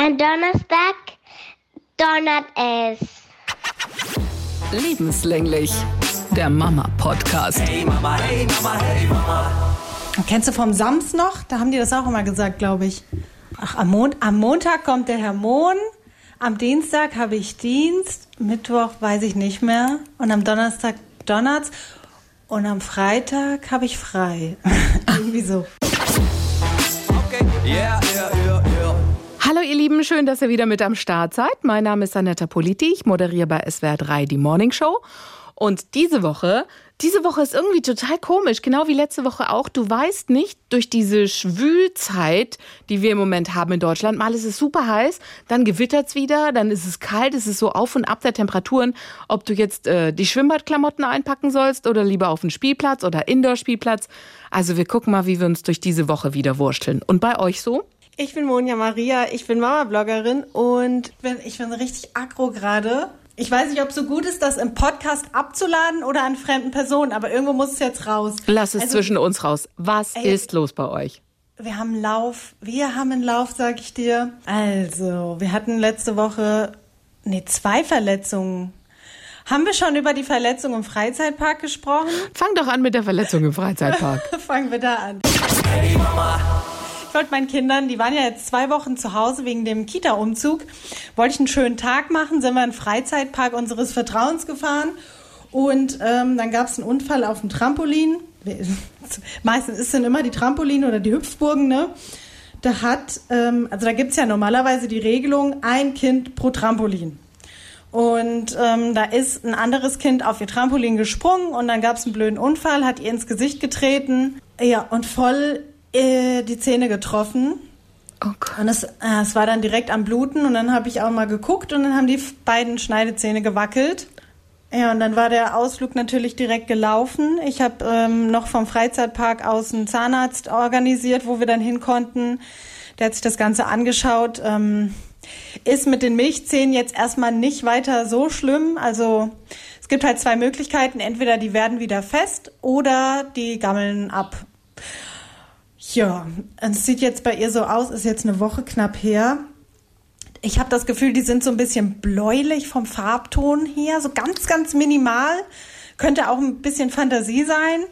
Am Donnerstag donnert es. Lebenslänglich, der Mama-Podcast. Hey Mama, hey Mama, hey Mama. Kennst du vom Sams noch? Da haben die das auch immer gesagt, glaube ich. Ach, am, Mon am Montag kommt der Herr Mohn, am Dienstag habe ich Dienst, Mittwoch weiß ich nicht mehr und am Donnerstag donnert's und am Freitag habe ich frei. Irgendwie so. Okay, yeah, yeah, yeah, yeah. Hallo ihr Lieben, schön, dass ihr wieder mit am Start seid. Mein Name ist Anetta Politi, ich moderiere bei SWR 3 die Morning Show. Und diese Woche, diese Woche ist irgendwie total komisch, genau wie letzte Woche auch. Du weißt nicht durch diese Schwülzeit, die wir im Moment haben in Deutschland, mal ist es super heiß, dann gewittert's wieder, dann ist es kalt, es ist so auf und ab der Temperaturen, ob du jetzt äh, die Schwimmbadklamotten einpacken sollst oder lieber auf den Spielplatz oder Indoor-Spielplatz. Also wir gucken mal, wie wir uns durch diese Woche wieder wursteln. Und bei euch so? Ich bin Monja Maria, ich bin Mama-Bloggerin und bin, ich bin richtig aggro gerade. Ich weiß nicht, ob es so gut ist, das im Podcast abzuladen oder an fremden Personen, aber irgendwo muss es jetzt raus. Lass es Also, zwischen uns raus. Was Ey. ist los bei euch? Wir haben einen Lauf, wir haben einen Lauf, sag ich dir. Also, wir hatten letzte Woche, nee, zwei Verletzungen. Haben wir schon über die Verletzung im Freizeitpark gesprochen? Fang doch an mit der Verletzung im Freizeitpark. Fangen wir da an. Hey Mama. Wollte meinen Kindern, die waren ja jetzt zwei Wochen zu Hause wegen dem Kita-Umzug, wollte ich einen schönen Tag machen, sind wir in den Freizeitpark unseres Vertrauens gefahren und ähm, dann gab es einen Unfall auf dem Trampolin. Meistens ist es dann immer die Trampolin oder die Hüpfburgen, ne? Da hat, ähm, also da gibt's ja normalerweise die Regelung, ein Kind pro Trampolin. Und ähm, da ist ein anderes Kind auf ihr Trampolin gesprungen und dann gab es einen blöden Unfall, hat ihr ins Gesicht getreten, ja, und voll äh, die Zähne getroffen. Oh Gott. Und es, äh, es war dann direkt am Bluten und dann habe ich auch mal geguckt und dann haben die beiden Schneidezähne gewackelt. Ja, und dann war der Ausflug natürlich direkt gelaufen. Ich habe ähm, noch vom Freizeitpark aus einen Zahnarzt organisiert, wo wir dann hin konnten. Der hat sich das Ganze angeschaut. Ähm, ist mit den Milchzähnen jetzt erstmal nicht weiter so schlimm. Also es gibt halt zwei Möglichkeiten. Entweder die werden wieder fest oder die gammeln ab. Ja, es sieht jetzt bei ihr so aus, ist jetzt eine Woche knapp her. Ich habe das Gefühl, die sind so ein bisschen bläulich vom Farbton her, so ganz, ganz minimal. Könnte auch ein bisschen Fantasie sein.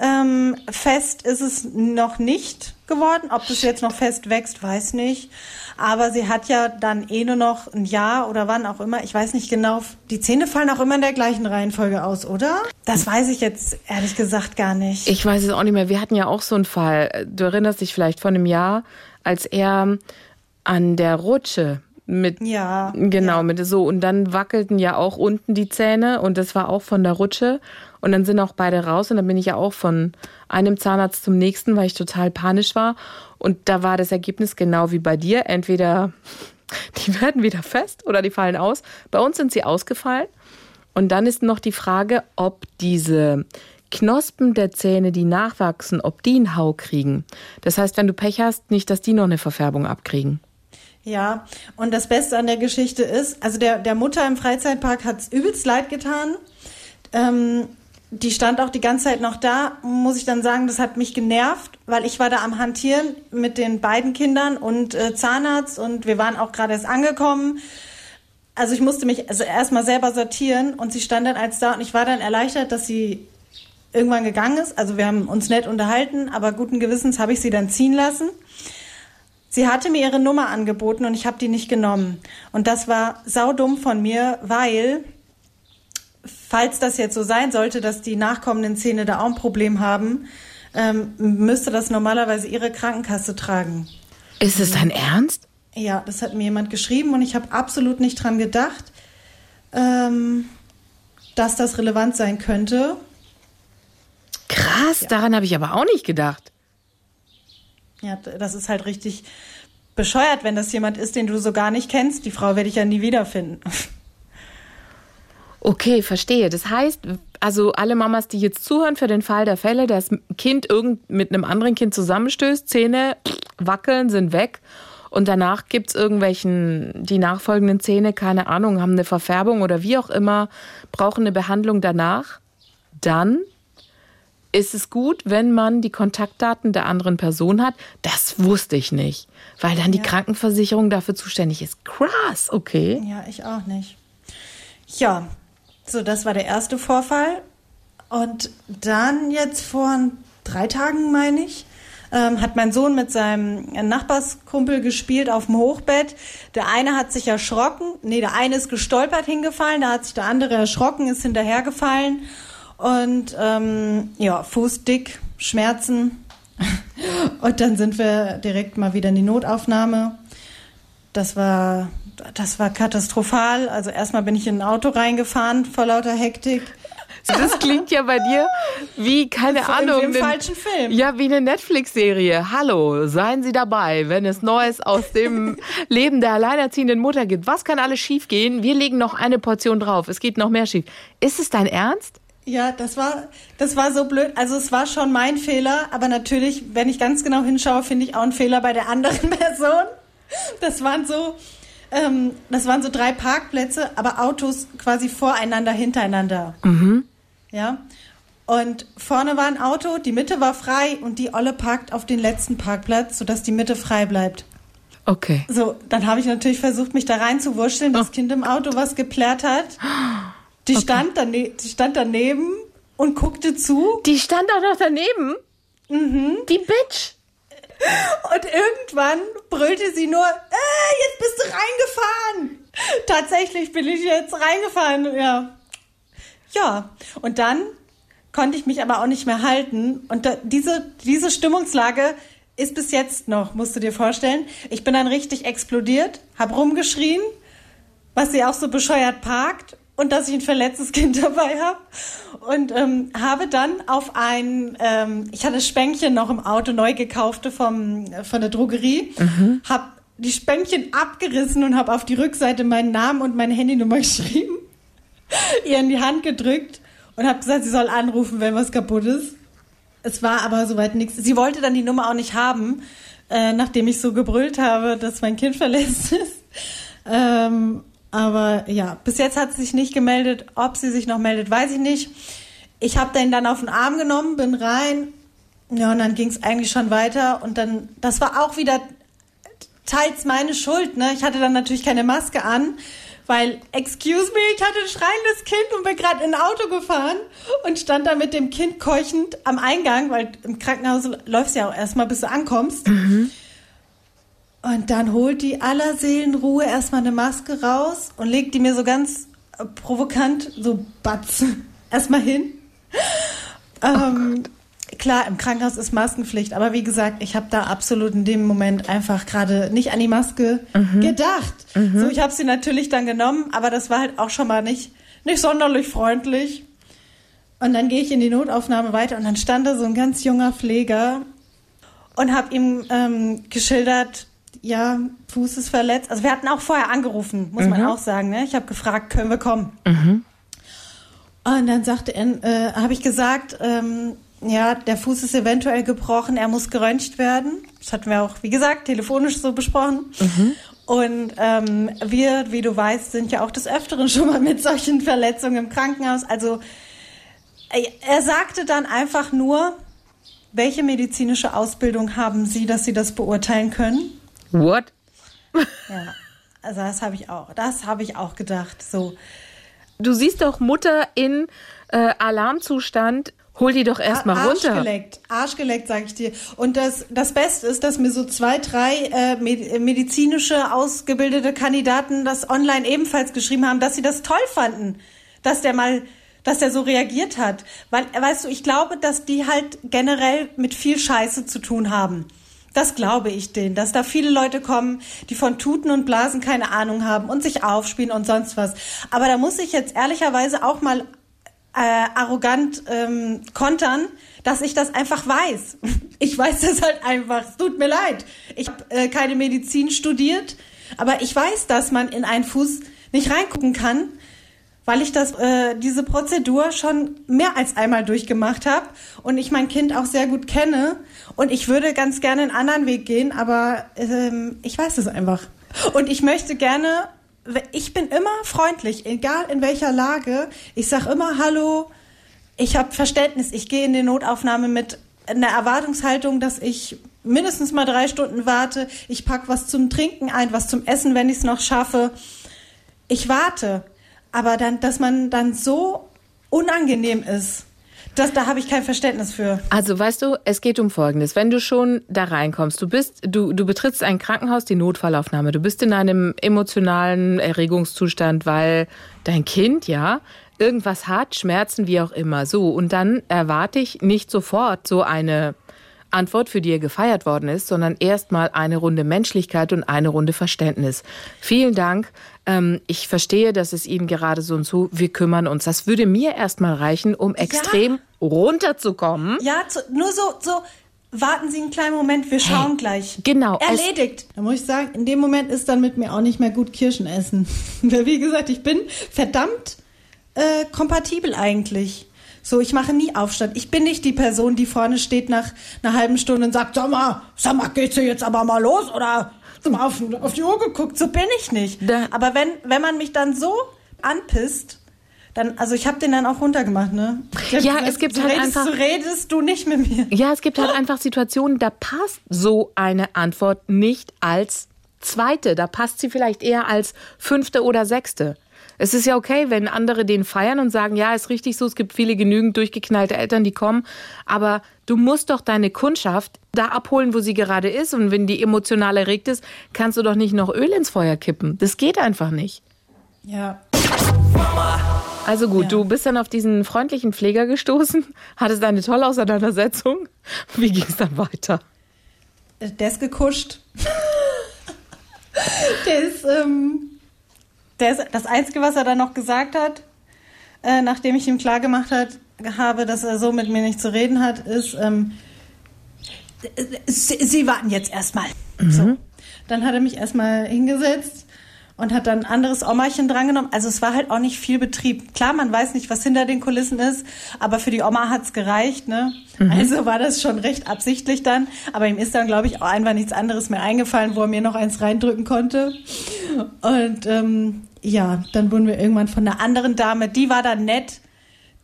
Ähm, fest ist es noch nicht geworden. Ob das jetzt noch fest wächst, weiß nicht. Aber sie hat ja dann eh nur noch ein Jahr oder wann auch immer. Ich weiß nicht genau. Die Zähne fallen auch immer in der gleichen Reihenfolge aus, oder? Das weiß ich jetzt ehrlich gesagt gar nicht. Ich weiß es auch nicht mehr. Wir hatten ja auch so einen Fall. Du erinnerst dich vielleicht von einem Jahr, als er an der Rutsche mit Ja, genau ja. mit so und dann wackelten ja auch unten die Zähne und das war auch von der Rutsche und dann sind auch beide raus und dann bin ich ja auch von einem Zahnarzt zum nächsten, weil ich total panisch war und da war das Ergebnis genau wie bei dir, entweder die werden wieder fest oder die fallen aus. Bei uns sind sie ausgefallen und dann ist noch die Frage, ob diese Knospen der Zähne, die nachwachsen, ob die einen Hau kriegen. Das heißt, wenn du Pech hast, nicht, dass die noch eine Verfärbung abkriegen. Ja, und das Beste an der Geschichte ist, also der, der Mutter im Freizeitpark hat's übelst leid getan. Ähm, die stand auch die ganze Zeit noch da, muss ich dann sagen, das hat mich genervt, weil ich war da am Hantieren mit den beiden Kindern und äh, Zahnarzt und wir waren auch gerade erst angekommen. Also ich musste mich also erstmal selber sortieren und sie stand dann als da und ich war dann erleichtert, dass sie irgendwann gegangen ist. Also wir haben uns nett unterhalten, aber guten Gewissens habe ich sie dann ziehen lassen. Sie hatte mir ihre Nummer angeboten und ich habe die nicht genommen. Und das war saudumm von mir, weil, falls das jetzt so sein sollte, dass die nachkommenden Zähne da auch ein Problem haben, ähm, müsste das normalerweise ihre Krankenkasse tragen. Ist es dein Ernst? Ja, das hat mir jemand geschrieben und ich habe absolut nicht dran gedacht, ähm, dass das relevant sein könnte. Krass, daran habe ich aber auch nicht gedacht. Ja, das ist halt richtig bescheuert, wenn das jemand ist, den du so gar nicht kennst. Die Frau werde ich ja nie wiederfinden. Okay, verstehe. Das heißt, also alle Mamas, die jetzt zuhören für den Fall der Fälle, dass ein Kind irgend mit einem anderen Kind zusammenstößt, Zähne wackeln, sind weg und danach gibt's irgendwelchen, die nachfolgenden Zähne, keine Ahnung, haben eine Verfärbung oder wie auch immer, brauchen eine Behandlung danach, dann ist es gut, wenn man die Kontaktdaten der anderen Person hat. Das wusste ich nicht, weil dann die Ja. Krankenversicherung dafür zuständig ist. Krass, okay. Ja, ich auch nicht. Ja, so, das war der erste Vorfall. Und dann jetzt vor drei Tagen, meine ich, ähm, hat mein Sohn mit seinem Nachbarskumpel gespielt auf dem Hochbett. Der eine hat sich erschrocken, nee, der eine ist gestolpert hingefallen, da hat sich der andere erschrocken, ist hinterhergefallen und ähm, ja, Fuß dick, Schmerzen. Und dann sind wir direkt mal wieder in die Notaufnahme. Das war, das war katastrophal. Also erstmal bin ich in ein Auto reingefahren vor lauter Hektik. Das klingt ja bei dir wie, keine Wie Ahnung. im ne- falschen Film. Ja, wie eine Netflix-Serie. Hallo, seien Sie dabei, wenn es Neues aus dem Leben der alleinerziehenden Mutter gibt. Was kann alles schiefgehen? Wir legen noch eine Portion drauf. Es geht noch mehr schief. Ist es dein Ernst? Ja, das war, das war so blöd. Also es war schon mein Fehler, aber natürlich, wenn ich ganz genau hinschaue, finde ich auch einen Fehler bei der anderen Person. Das waren so, ähm, das waren so drei Parkplätze, aber Autos quasi voreinander, hintereinander. Ja. Und vorne war ein Auto, die Mitte war frei und die Olle parkt auf den letzten Parkplatz, sodass die Mitte frei bleibt. Okay. So, dann habe ich natürlich versucht, mich da reinzuwurschteln, das Kind im Auto was geplärt hat. Die, stand dane die stand daneben und guckte zu. Die stand auch noch daneben. Mhm. Die Bitch. Und irgendwann brüllte sie nur, äh, jetzt bist du reingefahren. Tatsächlich bin ich jetzt reingefahren, ja. Ja, und dann konnte ich mich aber auch nicht mehr halten. Und da, diese, diese Stimmungslage ist bis jetzt noch, musst du dir vorstellen. Ich bin dann richtig explodiert, hab rumgeschrien, was sie auch so bescheuert parkt und dass ich ein verletztes Kind dabei habe. Und ähm, habe dann auf ein, ähm, ich hatte Spänkchen noch im Auto neu gekaufte vom, von der Drogerie, hab die Spänkchen abgerissen und habe auf die Rückseite meinen Namen und meine Handynummer geschrieben, ihr in die Hand gedrückt und habe gesagt, sie soll anrufen, wenn was kaputt ist. Es war aber soweit nichts. Sie wollte dann die Nummer auch nicht haben, äh, nachdem ich so gebrüllt habe, dass mein Kind verletzt ist. Ähm, aber ja, bis jetzt hat sie sich nicht gemeldet. Ob sie sich noch meldet, weiß ich nicht. Ich habe den dann auf den Arm genommen, bin rein. Ja, und dann ging es eigentlich schon weiter. Und dann, das war auch wieder teils meine Schuld. Ne? Ich hatte dann natürlich keine Maske an, weil, excuse me, ich hatte ein schreiendes Kind und bin gerade in ein Auto gefahren und stand da mit dem Kind keuchend am Eingang, weil im Krankenhaus läufst ja auch erstmal, bis du ankommst. Und dann holt die aller Seelenruhe erstmal eine Maske raus und legt die mir so ganz äh, provokant, so batz, erstmal hin. Ähm, klar, im Krankenhaus ist Maskenpflicht, aber wie gesagt, ich habe da absolut in dem Moment einfach gerade nicht an die Maske gedacht. So, ich habe sie natürlich dann genommen, aber das war halt auch schon mal nicht, nicht sonderlich freundlich. Und dann gehe ich in die Notaufnahme weiter und dann stand da so ein ganz junger Pfleger und habe ihm ähm, geschildert, ja, Fuß ist verletzt. Also wir hatten auch vorher angerufen, muss man auch sagen. Ne? Ich habe gefragt, können wir kommen? Und dann sagte er, äh, habe ich gesagt, ähm, ja, der Fuß ist eventuell gebrochen, er muss geröntgt werden. Das hatten wir auch, wie gesagt, telefonisch so besprochen. Und ähm, wir, wie du weißt, sind ja auch des Öfteren schon mal mit solchen Verletzungen im Krankenhaus. Also äh, er sagte dann einfach nur, welche medizinische Ausbildung haben Sie, dass Sie das beurteilen können? What? Ja, also das habe ich auch. Das habe ich auch gedacht. So, Du siehst doch Mutter in äh, Alarmzustand. Hol die doch erstmal runter. Arschgeleckt, Arschgeleckt, sage ich dir. Und das, das Beste ist, dass mir so zwei, drei äh, med- medizinische ausgebildete Kandidaten das online ebenfalls geschrieben haben, dass sie das toll fanden, dass der mal, dass der so reagiert hat. Weil, weißt du, ich glaube, dass die halt generell mit viel Scheiße zu tun haben. Das glaube ich denen, dass da viele Leute kommen, die von Tuten und Blasen keine Ahnung haben und sich aufspielen und sonst was. Aber da muss ich jetzt ehrlicherweise auch mal äh, arrogant ähm, kontern, dass ich das einfach weiß. Ich weiß das halt einfach. Es tut mir leid. Ich habe äh, keine Medizin studiert, aber ich weiß, dass man in einen Fuß nicht reingucken kann, weil ich das äh, diese Prozedur schon mehr als einmal durchgemacht habe und ich mein Kind auch sehr gut kenne und ich würde ganz gerne einen anderen Weg gehen, aber ähm, ich weiß es einfach. Und ich möchte gerne ich bin immer freundlich, egal in welcher Lage. Ich sag immer Hallo. ich habe Verständnis. Ich gehe in die Notaufnahme mit einer Erwartungshaltung, dass ich mindestens mal drei Stunden warte. Ich pack was zum Trinken ein, was zum Essen, wenn ich es noch schaffe. Ich warte. Aber dann, dass man dann so unangenehm ist, das, da habe ich kein Verständnis für. Also weißt du, es geht um Folgendes. Wenn du schon da reinkommst, du bist, du, du betrittst ein Krankenhaus, die Notfallaufnahme, du bist in einem emotionalen Erregungszustand, weil dein Kind, ja, irgendwas hat, Schmerzen, wie auch immer. So, und dann erwarte ich nicht sofort so eine Antwort, für die er gefeiert worden ist, sondern erstmal eine Runde Menschlichkeit und eine Runde Verständnis. Vielen Dank. Ähm, ich verstehe, dass es Ihnen gerade so und so, wir kümmern uns. Das würde mir erstmal reichen, um extrem ja. runterzukommen. Ja, zu, nur so, so, warten Sie einen kleinen Moment, wir schauen hey, gleich. Genau. Erledigt. Da muss ich sagen, in dem Moment ist dann mit mir auch nicht mehr gut Kirschen essen. Wie gesagt, ich bin verdammt äh, kompatibel eigentlich. So, ich mache nie Aufstand. Ich bin nicht die Person, die vorne steht nach einer halben Stunde und sagt, sag mal, sag mal, geht's hier jetzt aber mal los oder mal auf, auf die Uhr geguckt. So bin ich nicht. Da. Aber wenn, wenn man mich dann so anpisst, dann, also ich habe den dann auch runtergemacht, ne? Ja, gesagt, es gibt halt redest, einfach. Du redest du nicht mit mir. Ja, es gibt halt einfach Situationen, da passt so eine Antwort nicht als zweite. Da passt sie vielleicht eher als fünfte oder sechste. Es ist ja okay, wenn andere den feiern und sagen, ja, ist richtig so, es gibt viele genügend durchgeknallte Eltern, die kommen, aber du musst doch deine Kundschaft da abholen, wo sie gerade ist und wenn die emotional erregt ist, kannst du doch nicht noch Öl ins Feuer kippen. Das geht einfach nicht. Ja. Also gut, ja. du bist dann auf diesen freundlichen Pfleger gestoßen, hattest eine tolle Auseinandersetzung. Wie ging es dann weiter? Der ist gekuscht. Der ist, ähm, der, das Einzige, was er dann noch gesagt hat, äh, nachdem ich ihm klargemacht hat, habe, dass er so mit mir nicht zu reden hat, ist, ähm, Sie, Sie warten jetzt erstmal. Mhm. So. Dann hat er mich erstmal hingesetzt und hat dann ein anderes Omachen drangenommen. Also es war halt auch nicht viel Betrieb. Klar, man weiß nicht, was hinter den Kulissen ist, aber für die Oma hat's gereicht. Ne? Mhm. Also war das schon recht absichtlich dann. Aber ihm ist dann, glaube ich, auch einfach nichts anderes mehr eingefallen, wo er mir noch eins reindrücken konnte. Und ähm, ja, dann wurden wir irgendwann von einer anderen Dame, die war dann nett,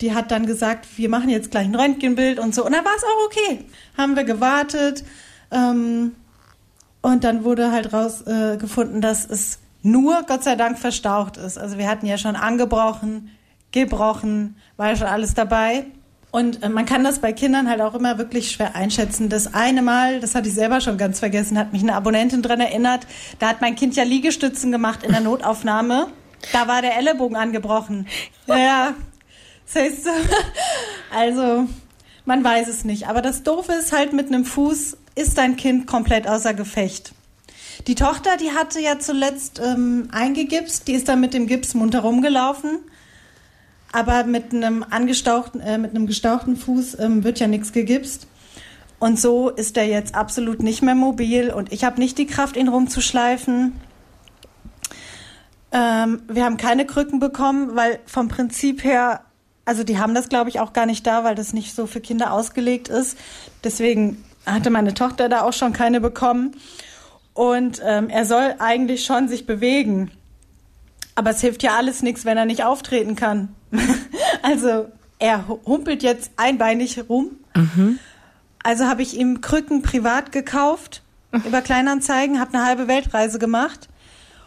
die hat dann gesagt, wir machen jetzt gleich ein Röntgenbild und so. Und dann war es auch okay. Haben wir gewartet. Ähm, und dann wurde halt rausgefunden, äh, dass es nur Gott sei Dank verstaucht ist. Also wir hatten ja schon angebrochen, gebrochen, war ja schon alles dabei. Und äh, man kann das bei Kindern halt auch immer wirklich schwer einschätzen. Das eine Mal, das hatte ich selber schon ganz vergessen, hat mich eine Abonnentin dran erinnert. Da hat mein Kind ja Liegestützen gemacht in der Notaufnahme. Da war der Ellenbogen angebrochen. Ja, das heißt, also man weiß es nicht. Aber das Doofe ist halt mit einem Fuß ist dein Kind komplett außer Gefecht. Die Tochter, die hatte ja zuletzt ähm, eingegipst, die ist dann mit dem Gips munter rumgelaufen. Aber mit einem angestauchten, äh, mit einem gestauchten Fuß ähm, wird ja nichts gegipst. Und so ist er jetzt absolut nicht mehr mobil und ich habe nicht die Kraft, ihn rumzuschleifen. Ähm, wir haben keine Krücken bekommen, weil vom Prinzip her, also die haben das glaube ich auch gar nicht da, weil das nicht so für Kinder ausgelegt ist. Deswegen hatte meine Tochter da auch schon keine bekommen. Und ähm, er soll eigentlich schon sich bewegen. Aber es hilft ja alles nichts, wenn er nicht auftreten kann. also er humpelt jetzt einbeinig rum. Mhm. Also habe ich ihm Krücken privat gekauft über Kleinanzeigen, habe eine halbe Weltreise gemacht,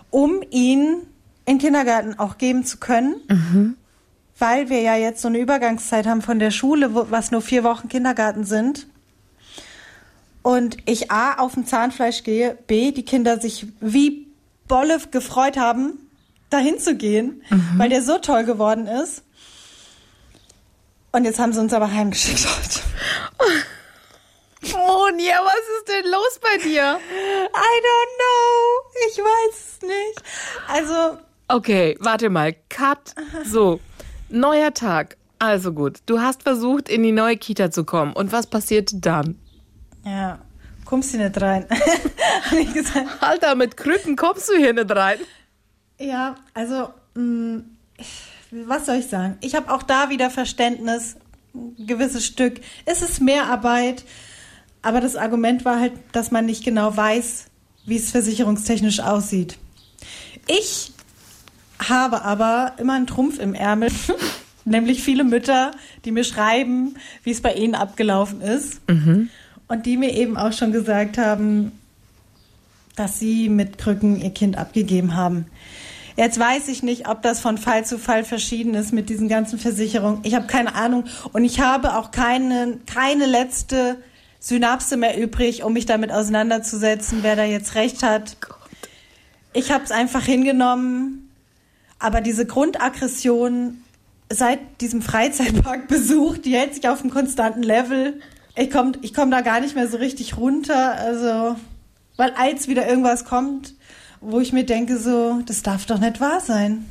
um ihn in Kindergarten auch geben zu können. Mhm. Weil wir ja jetzt so eine Übergangszeit haben von der Schule, wo, was nur vier Wochen Kindergarten sind. Und ich A, auf dem Zahnfleisch gehe, B, die Kinder sich wie Bolle gefreut haben, dahin zu gehen, mhm. weil der so toll geworden ist. Und jetzt haben sie uns aber heimgeschickt heute. Monia, was ist denn los bei dir? I don't know. Ich weiß es nicht. Also. Okay, warte mal. Cut. So. Neuer Tag. Also gut. Du hast versucht, in die neue Kita zu kommen. Und was passiert dann? Ja. Kommst du nicht rein? Alter, mit Krücken kommst du hier nicht rein. Ja, also, mh, mm, was soll ich sagen? Ich habe auch da wieder Verständnis, ein gewisses Stück. Es ist mehr Arbeit, aber das Argument war halt, dass man nicht genau weiß, wie es versicherungstechnisch aussieht. Ich habe aber immer einen Trumpf im Ärmel. nämlich viele Mütter, die mir schreiben, wie es bei ihnen abgelaufen ist. Und die mir eben auch schon gesagt haben, dass sie mit Krücken ihr Kind abgegeben haben. Jetzt weiß ich nicht, ob das von Fall zu Fall verschieden ist mit diesen ganzen Versicherungen. Ich habe keine Ahnung und ich habe auch keine, keine letzte Synapse mehr übrig, um mich damit auseinanderzusetzen, wer da jetzt recht hat. Ich habe es einfach hingenommen, aber diese Grundaggression seit diesem Freizeitparkbesuch, die hält sich auf einem konstanten Level. Ich komme ich komm da gar nicht mehr so richtig runter, also weil als wieder irgendwas kommt, wo ich mir denke so, das darf doch nicht wahr sein.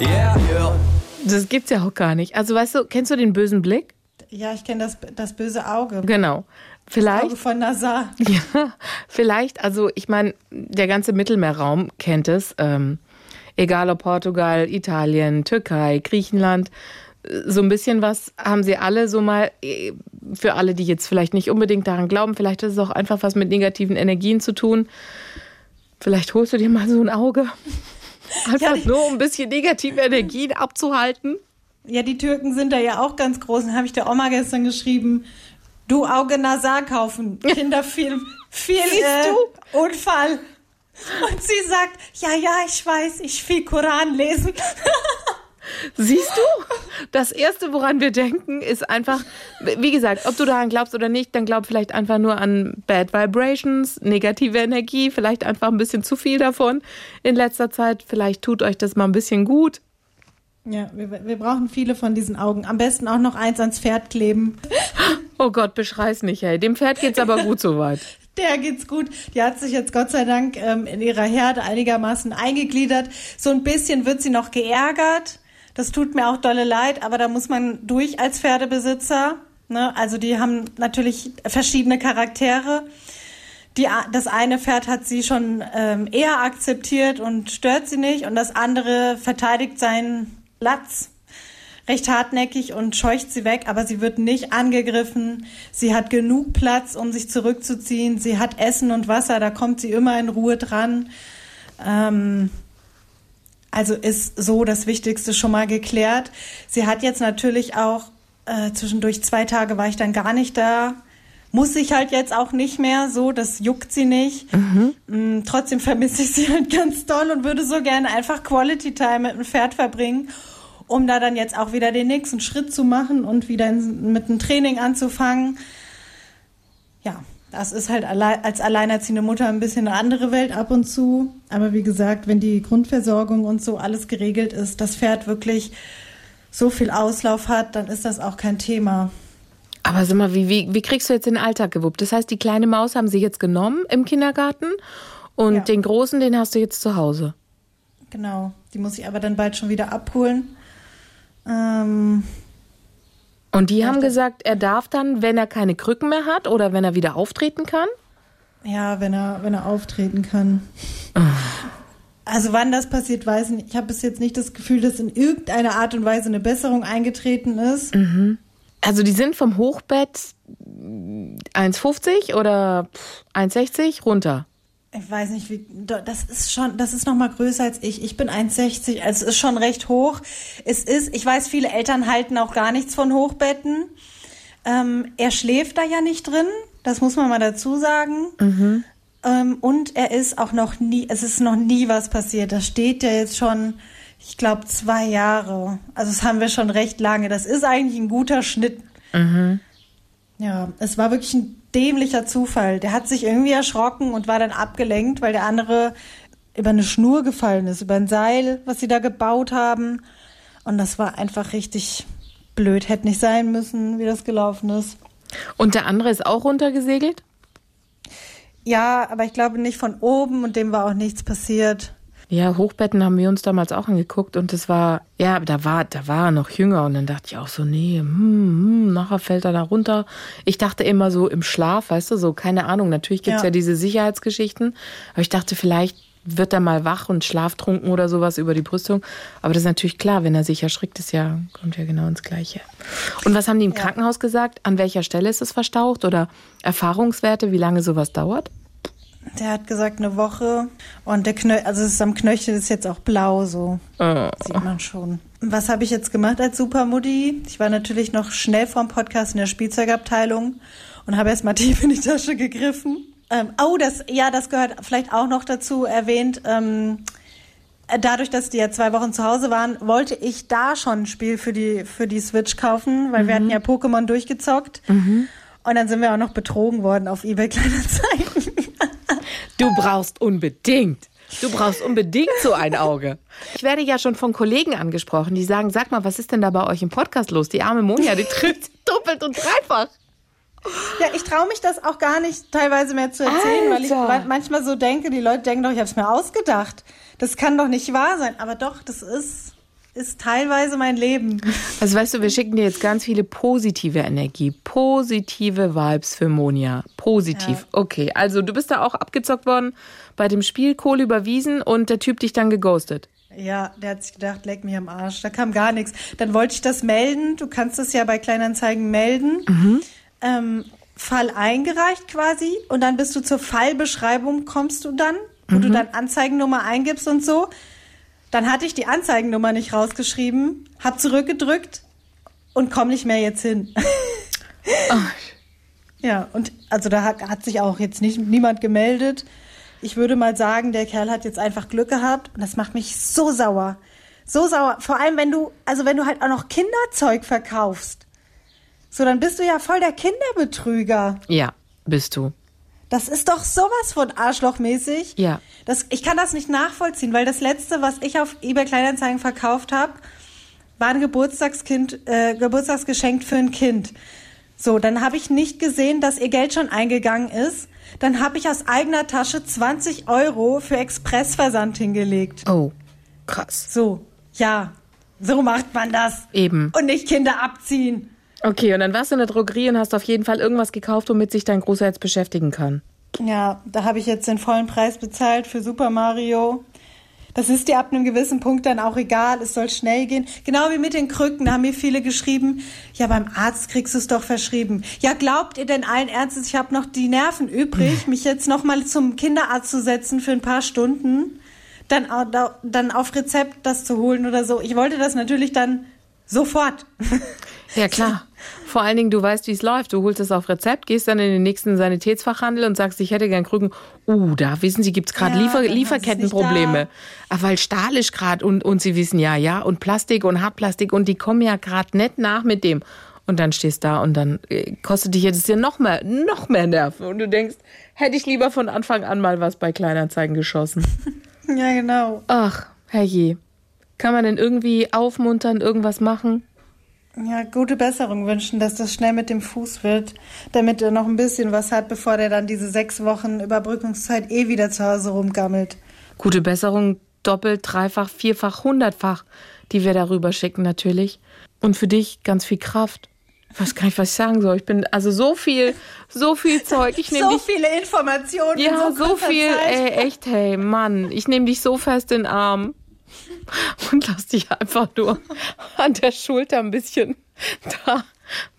Yeah, yeah. Das gibt's ja auch gar nicht. Also weißt du, kennst du den bösen Blick? Ja, ich kenne das, das böse Auge. Genau. Vielleicht. Auge von Nazar. Ja, vielleicht. Also ich meine, der ganze Mittelmeerraum kennt es. Ähm, egal ob Portugal, Italien, Türkei, Griechenland. So ein bisschen was haben sie alle so mal, eh, für alle, die jetzt vielleicht nicht unbedingt daran glauben, vielleicht ist es auch einfach was mit negativen Energien zu tun. Vielleicht holst du dir mal so ein Auge. Einfach die- nur, um ein bisschen negative Energien abzuhalten. Ja, die Türken sind da ja auch ganz groß. Dann habe ich der Oma gestern geschrieben, du Auge Nazar kaufen. Kinderfilm, viel Siehst äh, Unfall. Und sie sagt, ja, ja, ich weiß, ich viel Koran lesen. Siehst du? Das Erste, woran wir denken, ist einfach, wie gesagt, ob du daran glaubst oder nicht, dann glaub vielleicht einfach nur an Bad Vibrations, negative Energie, vielleicht einfach ein bisschen zu viel davon in letzter Zeit. Vielleicht tut euch das mal ein bisschen gut. Ja, wir, wir brauchen viele von diesen Augen. Am besten auch noch eins ans Pferd kleben. Oh Gott, beschrei's nicht, ey. Dem Pferd geht's aber gut soweit. Der geht's gut. Die hat sich jetzt Gott sei Dank ähm, in ihrer Herde einigermaßen eingegliedert. So ein bisschen wird sie noch geärgert. Das tut mir auch dolle leid, aber da muss man durch als Pferdebesitzer. Ne? Also die haben natürlich verschiedene Charaktere. Die, das eine Pferd hat sie schon ähm, eher akzeptiert und stört sie nicht und das andere verteidigt seinen Platz recht hartnäckig und scheucht sie weg, aber sie wird nicht angegriffen. Sie hat genug Platz, um sich zurückzuziehen. Sie hat Essen und Wasser, da kommt sie immer in Ruhe dran. Ähm, also ist so das Wichtigste schon mal geklärt. Sie hat jetzt natürlich auch äh, zwischendurch zwei Tage war ich dann gar nicht da. Muss ich halt jetzt auch nicht mehr so, das juckt sie nicht. Mm, trotzdem vermisse ich sie halt ganz doll und würde so gerne einfach Quality Time mit dem Pferd verbringen, um da dann jetzt auch wieder den nächsten Schritt zu machen und wieder in, mit dem Training anzufangen. Ja, das ist halt als alleinerziehende Mutter ein bisschen eine andere Welt ab und zu. Aber wie gesagt, wenn die Grundversorgung und so alles geregelt ist, das Pferd wirklich so viel Auslauf hat, dann ist das auch kein Thema. Aber sag mal, wie, wie, wie kriegst du jetzt den Alltag gewuppt? Das heißt, die kleine Maus haben sie jetzt genommen im Kindergarten und Ja. den großen, den hast du jetzt zu Hause. Genau. Die muss ich aber dann bald schon wieder abholen. Ähm, Und die haben gesagt, er darf dann, wenn er keine Krücken mehr hat oder wenn er wieder auftreten kann? ja, wenn er, wenn er auftreten kann. Also wann das passiert, weiß ich nicht. Ich habe bis jetzt nicht das Gefühl, dass in irgendeiner Art und Weise eine Besserung eingetreten ist. Also die sind vom Hochbett 1,50 oder 1,60 runter. Ich weiß nicht, wie das ist schon, das ist noch mal größer als ich. Ich bin 1,60, also es ist schon recht hoch. Es ist, ich weiß, viele Eltern halten auch gar nichts von Hochbetten. Ähm, er schläft da ja nicht drin, das muss man mal dazu sagen. Ähm, und er ist auch noch nie, es ist noch nie was passiert. Das steht ja jetzt schon, ich glaube, zwei Jahre. Also das haben wir schon recht lange. Das ist eigentlich ein guter Schnitt. Ja, es war wirklich ein dämlicher Zufall. Der hat sich irgendwie erschrocken und war dann abgelenkt, weil der andere über eine Schnur gefallen ist, über ein Seil, was sie da gebaut haben. Und das war einfach richtig blöd. Hätte nicht sein müssen, wie das gelaufen ist. Und der andere ist auch runtergesegelt? Ja, aber ich glaube nicht von oben und dem war auch nichts passiert. Ja, Hochbetten haben wir uns damals auch angeguckt und das war, ja, da war, da war er noch jünger und dann dachte ich auch so, nee, hm, hm, nachher fällt er da runter. Ich dachte immer so im Schlaf, weißt du, so, keine Ahnung, natürlich gibt's ja. Ja. diese Sicherheitsgeschichten, aber ich dachte, vielleicht wird er mal wach und schlaftrunken oder sowas über die Brüstung. Aber das ist natürlich klar, wenn er sich erschrickt, ist ja, kommt ja genau ins Gleiche. Und was haben die im Krankenhaus gesagt? An welcher Stelle ist es verstaucht oder Erfahrungswerte, wie lange sowas dauert? Der hat gesagt eine Woche und der Knöchel, also es ist am Knöchel ist jetzt auch blau, so sieht man schon. Was habe ich jetzt gemacht als Supermutti? Ich war natürlich noch schnell vorm Podcast in der Spielzeugabteilung und habe erst mal tief in die Tasche gegriffen. Ähm, oh, das, ja, das gehört vielleicht auch noch dazu erwähnt. Ähm, dadurch, dass die ja zwei Wochen zu Hause waren, wollte ich da schon ein Spiel für die, für die Switch kaufen, weil wir hatten ja Pokémon durchgezockt. Und dann sind wir auch noch betrogen worden auf eBay Kleinanzeigen. Du brauchst unbedingt. Du brauchst unbedingt so ein Auge. Ich werde ja schon von Kollegen angesprochen, die sagen, sag mal, was ist denn da bei euch im Podcast los? Die arme Monja, die tritt doppelt und dreifach. Ja, ich traue mich das auch gar nicht teilweise mehr zu erzählen, weil ich Alter. ma- manchmal so denke, die Leute denken doch, ich habe es mir ausgedacht. Das kann doch nicht wahr sein. Aber doch, das ist, ist teilweise mein Leben. Also weißt du, wir schicken dir jetzt ganz viele positive Energie, positive Vibes für Monja. Positiv. Okay, also du bist da auch abgezockt worden bei dem Spiel, Kohle überwiesen und der Typ dich dann geghostet. Ja, der hat sich gedacht, leck mich am Arsch. Da kam gar nichts. Dann wollte ich das melden. Du kannst das ja bei Kleinanzeigen melden. Ähm, Fall eingereicht quasi. Und dann bist du zur Fallbeschreibung, kommst du dann, wo du dann Anzeigennummer eingibst und so. Dann hatte ich die Anzeigennummer nicht rausgeschrieben, hab zurückgedrückt und komm nicht mehr jetzt hin. Ja, und also da hat, hat sich auch jetzt nicht niemand gemeldet. Ich würde mal sagen, der Kerl hat jetzt einfach Glück gehabt und das macht mich so sauer. So sauer. Vor allem, wenn du, also wenn du halt auch noch Kinderzeug verkaufst. So, dann bist du ja voll der Kinderbetrüger. Ja, bist du. Das ist doch sowas von arschlochmäßig. Ja. Das, ich kann das nicht nachvollziehen, weil das letzte, was ich auf eBay Kleinanzeigen verkauft habe, war ein Geburtstagskind, äh, Geburtstagsgeschenk für ein Kind. So, dann habe ich nicht gesehen, dass ihr Geld schon eingegangen ist. Dann habe ich aus eigener Tasche 20 Euro für Expressversand hingelegt. Oh, krass. So, ja, so macht man das. Eben. Und nicht Kinder abziehen. Okay, und dann warst du in der Drogerie und hast auf jeden Fall irgendwas gekauft, womit sich dein Großer jetzt beschäftigen kann. Ja, da habe ich jetzt den vollen Preis bezahlt für Super Mario. Das ist dir ab einem gewissen Punkt dann auch egal, es soll schnell gehen. Genau wie mit den Krücken, da haben mir viele geschrieben, ja, beim Arzt kriegst du es doch verschrieben. Ja, glaubt ihr denn allen Ernstes, ich habe noch die Nerven übrig, mich jetzt noch mal zum Kinderarzt zu setzen für ein paar Stunden, dann, dann auf Rezept das zu holen oder so. Ich wollte das natürlich dann sofort. Ja, klar. Vor allen Dingen, du weißt, wie es läuft. Du holst es auf Rezept, gehst dann in den nächsten Sanitätsfachhandel und sagst, ich hätte gern Krücken. Uh, da wissen Sie, gibt's gerade Ja, Liefer du's Lieferkettenprobleme. Ah, weil Stahl ist gerade und, und Sie wissen ja, ja, und Plastik und Hartplastik und die kommen ja gerade nicht nach mit dem. Und dann stehst da und dann äh, kostet dich jetzt ja noch mehr, noch mehr Nerven. Und du denkst, hätte ich lieber von Anfang an mal was bei Kleinanzeigen geschossen. ja, genau. Ach, herrje. Kann man denn irgendwie aufmuntern, irgendwas machen? Ja, gute Besserung wünschen, dass das schnell mit dem Fuß wird, damit er noch ein bisschen was hat, bevor der dann diese sechs Wochen Überbrückungszeit eh wieder zu Hause rumgammelt. Gute Besserung, doppelt, dreifach, vierfach, hundertfach, die wir darüber schicken natürlich. Und für dich ganz viel Kraft. Ich weiß gar nicht, was ich sagen soll. Ich bin also so viel, so viel Zeug. Ich nehme So dich. viele Informationen. in Ja, so, so kurzer viel, Zeit. ey, echt, hey, Mann. Ich nehme dich so fest in den Arm und lass dich einfach nur an der Schulter ein bisschen da, ein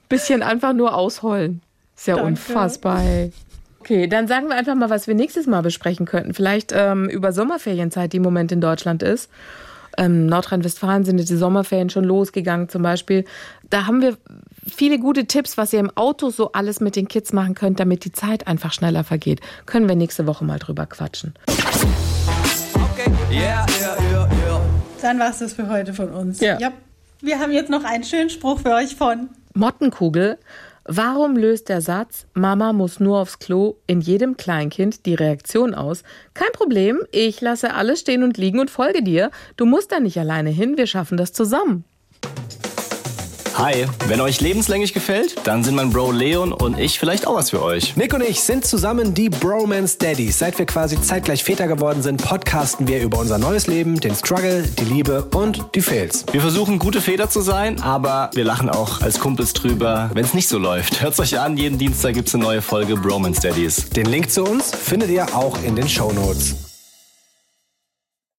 bisschen einfach nur ausheulen. Ist ja Danke. unfassbar, ey. Okay, dann sagen wir einfach mal, was wir nächstes Mal besprechen könnten. Vielleicht ähm, über Sommerferienzeit, die im Moment in Deutschland ist. Ähm, Nordrhein-Westfalen sind jetzt die Sommerferien schon losgegangen zum Beispiel. Da haben wir viele gute Tipps, was ihr im Auto so alles mit den Kids machen könnt, damit die Zeit einfach schneller vergeht. Können wir nächste Woche mal drüber quatschen. Okay, yeah. Dann war es das für heute von uns. Ja. Wir haben jetzt noch einen schönen Spruch für euch von. Mottenkugel. Warum löst der Satz, Mama muss nur aufs Klo in jedem Kleinkind die Reaktion aus? Kein Problem, ich lasse alles stehen und liegen und folge dir. Du musst da nicht alleine hin, wir schaffen das zusammen. Hi, wenn euch lebenslänglich gefällt, dann sind mein Bro Leon und ich vielleicht auch was für euch. Nick und ich sind zusammen die Bromance Daddies. Seit wir quasi zeitgleich Väter geworden sind, podcasten wir über unser neues Leben, den Struggle, die Liebe und die Fails. Wir versuchen gute Väter zu sein, aber wir lachen auch als Kumpels drüber, wenn es nicht so läuft. Hört's euch an, jeden Dienstag gibt's eine neue Folge Bromance Daddies. Den Link zu uns findet ihr auch in den Shownotes.